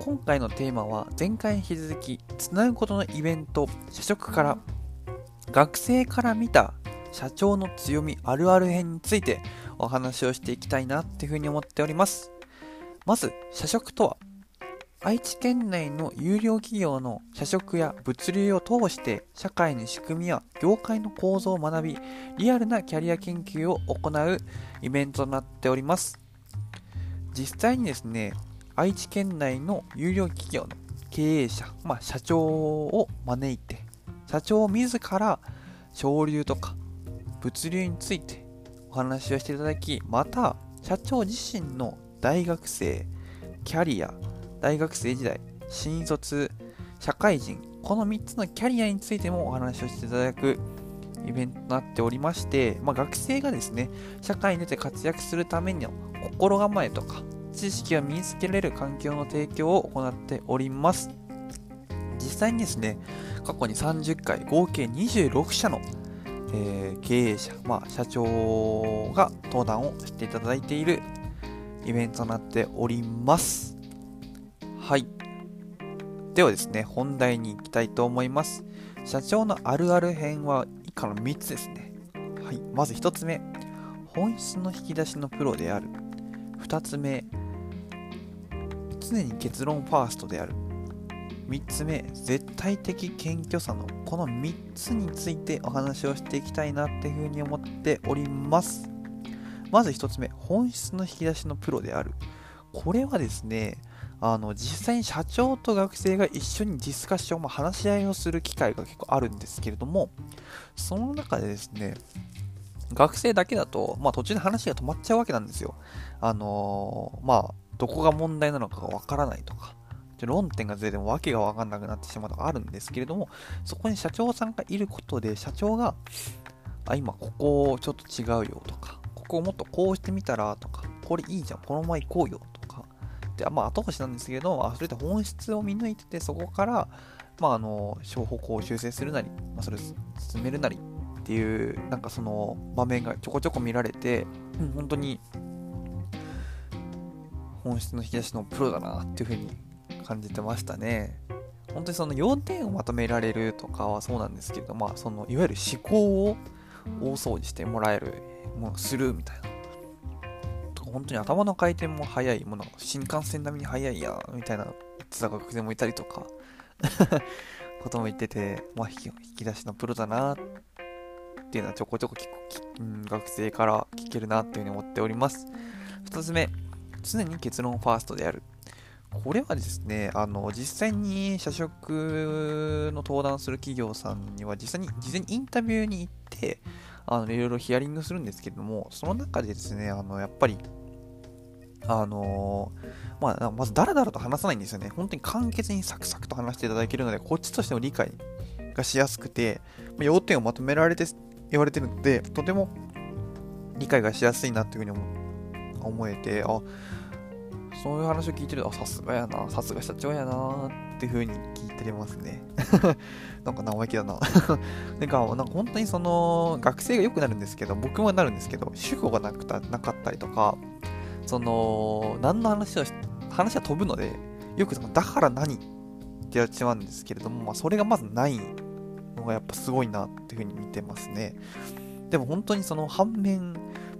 今回のテーマは前回に引き続きつなぐことのイベント社食から学生から見た社長の強みあるある編についてお話をしていきたいなっていうふうに思っております。まず社食とは愛知県内の有料企業の社食や物流を通して社会の仕組みや業界の構造を学びリアルなキャリア研究を行うイベントとなっております。実際にですね愛知県内の有料企業の経営者、まあ、社長を招いて社長自ら潮流とか物流についてお話をしていただきまた社長自身の大学生キャリア大学生時代、新卒、社会人、この3つのキャリアについてもお話をしていただくイベントとなっておりまして、まあ、学生がですね、社会に出て活躍するための心構えとか、知識を身につけられる環境の提供を行っております。実際にですね、過去に30回、合計26社の、えー、経営者、まあ、社長が登壇をしていただいているイベントとなっております。はい。ではですね、本題に行きたいと思います。社長のあるある編は以下の3つですね。はい。まず1つ目、本質の引き出しのプロである。2つ目、常に結論ファーストである。3つ目、絶対的謙虚さのこの3つについてお話をしていきたいなっていうふうに思っております。まず1つ目、本質の引き出しのプロである。これはですね、あの実際に社長と学生が一緒にディスカッション、まあ、話し合いをする機会が結構あるんですけれどもその中でですね学生だけだと、まあ、途中で話が止まっちゃうわけなんですよあのー、まあどこが問題なのかがわからないとか論点がずれても訳がわかんなくなってしまうとかあるんですけれどもそこに社長さんがいることで社長があ今ここちょっと違うよとかここをもっとこうしてみたらとかこれいいじゃんこのまま行こうよとか。で、まあ、後押しなんですけど、まあ、それで本質を見抜いてて、そこから、まあ、あの、小方向を修正するなり、まあ、それを進めるなりっていう、なんかその場面がちょこちょこ見られて、うん、本当に、本質の引き出しのプロだなっていうふうに感じてましたね。本当にその要点をまとめられるとかはそうなんですけど、まあ、そのいわゆる思考を大掃除してもらえる、もうするみたいな。本当に頭の回転も速いもの、新幹線並みに速いや、みたいな言ってた学生もいたりとか ことも言ってて、まあ引き出しのプロだなっていうのはちょこちょこ聞く、うん、学生から聞けるなっていうふうに思っております。2つ目、常に結論ファーストである。これはですね、あの、実際に社食の登壇する企業さんには実際に、事前にインタビューに行って、あの、いろいろヒアリングするんですけども、その中でですね、あの、やっぱり、あの、まあ、まずダラダラと話さないんですよね。本当に簡潔にサクサクと話していただけるので、こっちとしても理解がしやすくて、要点をまとめられて言われてるので、とても理解がしやすいなというふうに思思えて、あ、そういう話を聞いてると、あ、さすがやな、さすが社長やなっていうふうに聞いてますね。なんか生意気だな なんか、なんか本当にその、学生が良くなるんですけど、僕もなるんですけど、主語がなくたなかったりとか、その、何の話を、話は飛ぶので、よくそのだから何ってやっちまうんですけれども、まあ、それがまずないのがやっぱすごいなっていうふうに見てますね。でも本当にその反面、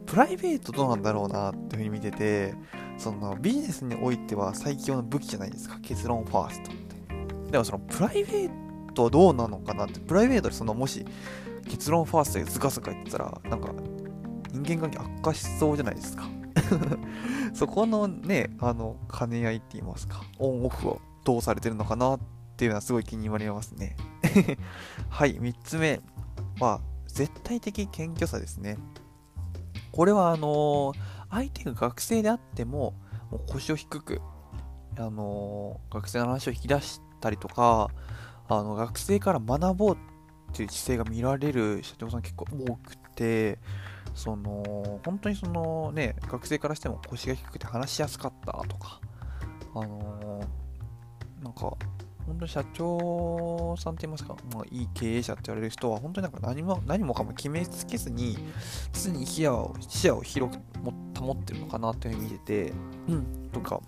プライベートどうなんだろうなっていうふうに見てて、そのビジネスにおいては最強の武器じゃないですか、結論ファーストって。でもそのプライベートはどうなのかなって、プライベートでそのもし結論ファーストでズカズカ言ったら、なんか人間関係悪化しそうじゃないですか。そこのね、あの、兼ね合いって言いますか、オンオフをどうされてるのかなっていうのはすごい気になりますね。はい、3つ目は、絶対的謙虚さですね。これは、あの相手が学生であっても、もう腰を低く、あの学生の話を引き出したりとか、あの学生から学ぼうっていう姿勢が見られる社長さん結構多くて、その本当にそのね、学生からしても腰が低くて話しやすかったとか、あのなんか本当に社長さんって言いますか、まあ、いい経営者って言われる人は、本当になんか何も何もかも決めつけずに、常に視野を視野を広く保ってるのかなっていうふうに見てて、うん、とか、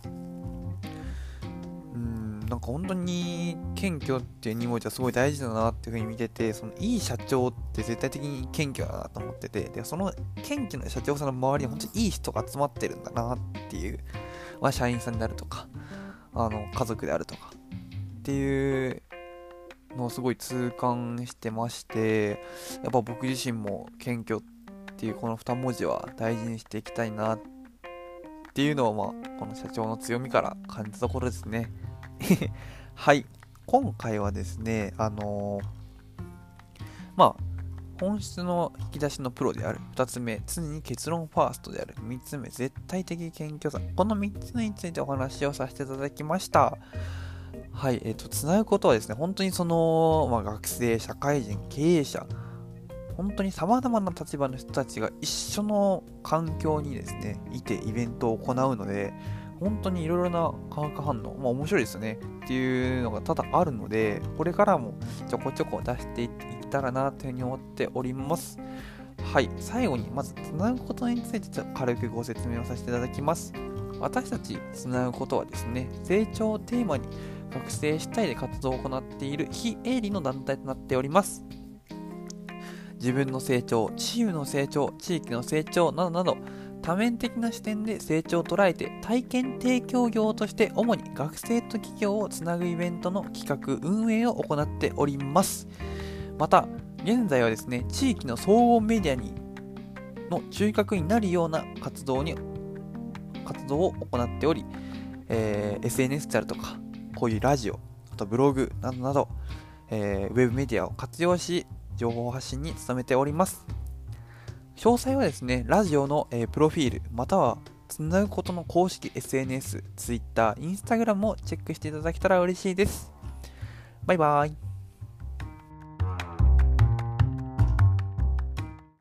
うん、なんか本当に謙虚っていう2文字はすごい大事だなっていうふうに見てて、そのいい社長って絶対的に謙虚だなと思ってて、でその謙虚な社長さんの周りに本当にいい人が集まってるんだなっていう、まあ、社員さんであるとか、あの家族であるとか、っていうのをすごい痛感してましてやっぱ僕自身も謙虚っていうこの2文字は大事にしていきたいなっていうのをまあこの社長の強みから感じたところですね。はい。今回はですねあのー、まあ本質の引き出しのプロである。2つ目常に結論ファーストである。3つ目絶対的謙虚さ。この3つについてお話をさせていただきました。はい、えっ、ー、と、つなぐことはですね、本当にその、まあ、学生、社会人、経営者、本当に様々な立場の人たちが一緒の環境にですね、いてイベントを行うので、本当にいろいろな化学反応、まあ面白いですよねっていうのが多々あるので、これからもちょこちょこ出していったらなというふうに思っております。はい、最後にまずつなぐことについてちょっと軽くご説明をさせていただきます。私たちつなぐことはですね、成長をテーマに学生主体で活動を行っている非営利の団体となっております。自分の成長、チームの成長、地域の成長などなど、多面的な視点で成長を捉えて体験提供業として主に学生と企業をつなぐイベントの企画運営を行っておりますまた現在はですね地域の総合メディアにの中核になるような活動に活動を行っており、えー、SNS であるとかこういうラジオ、あとブログなどなど、えー、ウェブメディアを活用し、情報発信に努めております。詳細はですね、ラジオの、えー、プロフィール、またはつなぐことの公式 SNS、Twitter、Instagram もチェックしていただけたら嬉しいです。バイバイ。